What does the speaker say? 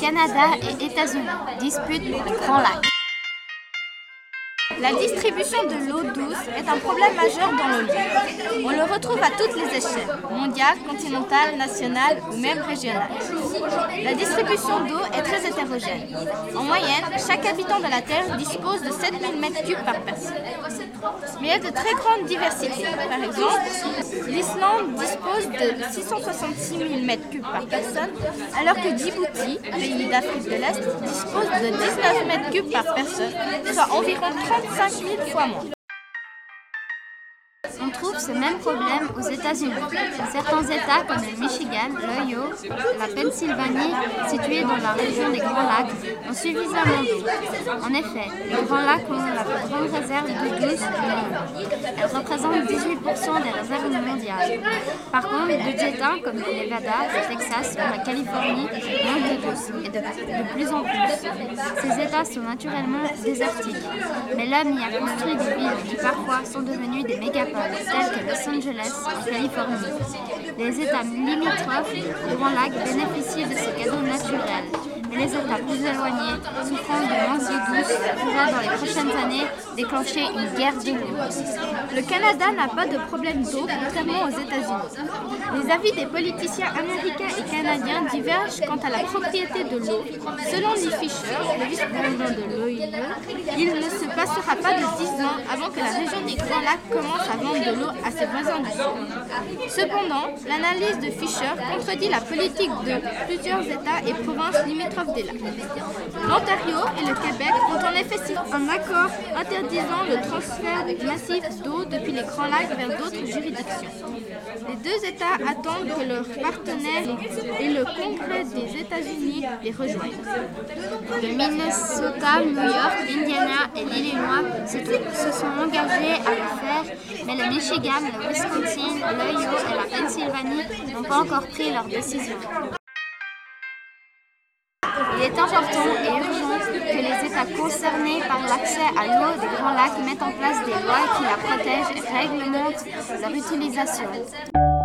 Canada et États-Unis disputent le Grand Lac. La distribution de l'eau douce est un problème majeur dans le monde. On le retrouve à toutes les échelles, mondiale, continentale, nationale ou même régionale. La distribution d'eau est très hétérogène. En moyenne, chaque habitant de la Terre dispose de 7000 m3 par personne. Mais il y a de très grandes diversités. Par exemple, l'Islande dispose de 666 000 m3 par personne, alors que Djibouti, pays d'Afrique de l'Est, dispose de 19 m3 par personne, soit environ 35 000 fois moins. On trouve ce même problème aux États-Unis. Certains États comme le Michigan, l'Ohio, la Pennsylvanie, situés dans la région des Grands Lacs, ont suffisamment d'eau. En effet, les Grands Lacs ont la plus grande réserve d'eau douce du monde. Elles représentent 18% des réserves mondiales. Par contre, d'autres États comme le Nevada, le Texas ou la Californie manquent et de, plus en plus. Ces États sont naturellement désertiques, mais l'homme y a construit des villes sont devenues des mégapoles tels que Los Angeles en Californie. Les États limitrophes du Grand Lac bénéficient de ces cadeaux naturels, mais les États plus éloignés, souffrant pourraient dans les prochaines années déclencher une guerre de l'eau. Le Canada n'a pas de problème d'eau, contrairement aux États-Unis. Les avis des politiciens américains et canadiens divergent quant à la propriété de l'eau. Selon Lee Fisher, le vice-président de l'OIE, il ne se passera pas de 10 ans avant que la région des Grands Lacs commence à vendre de l'eau à ses voisins du Sud. Cependant, l'analyse de Fisher contredit la politique de plusieurs États et provinces limitrophes des lacs. L'Ontario et le Québec ont en effet signé un accord interdisant le transfert massif d'eau depuis les Grands Lacs vers d'autres juridictions. Les deux États attendent que leurs partenaires et le Congrès des États-Unis les rejoignent. Le Minnesota, New York, l'Indiana et l'Illinois se, sont engagés à le faire, mais le Michigan, le Wisconsin, l'Ohio et la Pennsylvanie n'ont pas encore pris leur décision. Il est important et urgent que les États concernés par l'accès à l'eau des Grands Lacs mettent en place des lois qui la protègent et réglementent leur utilisation.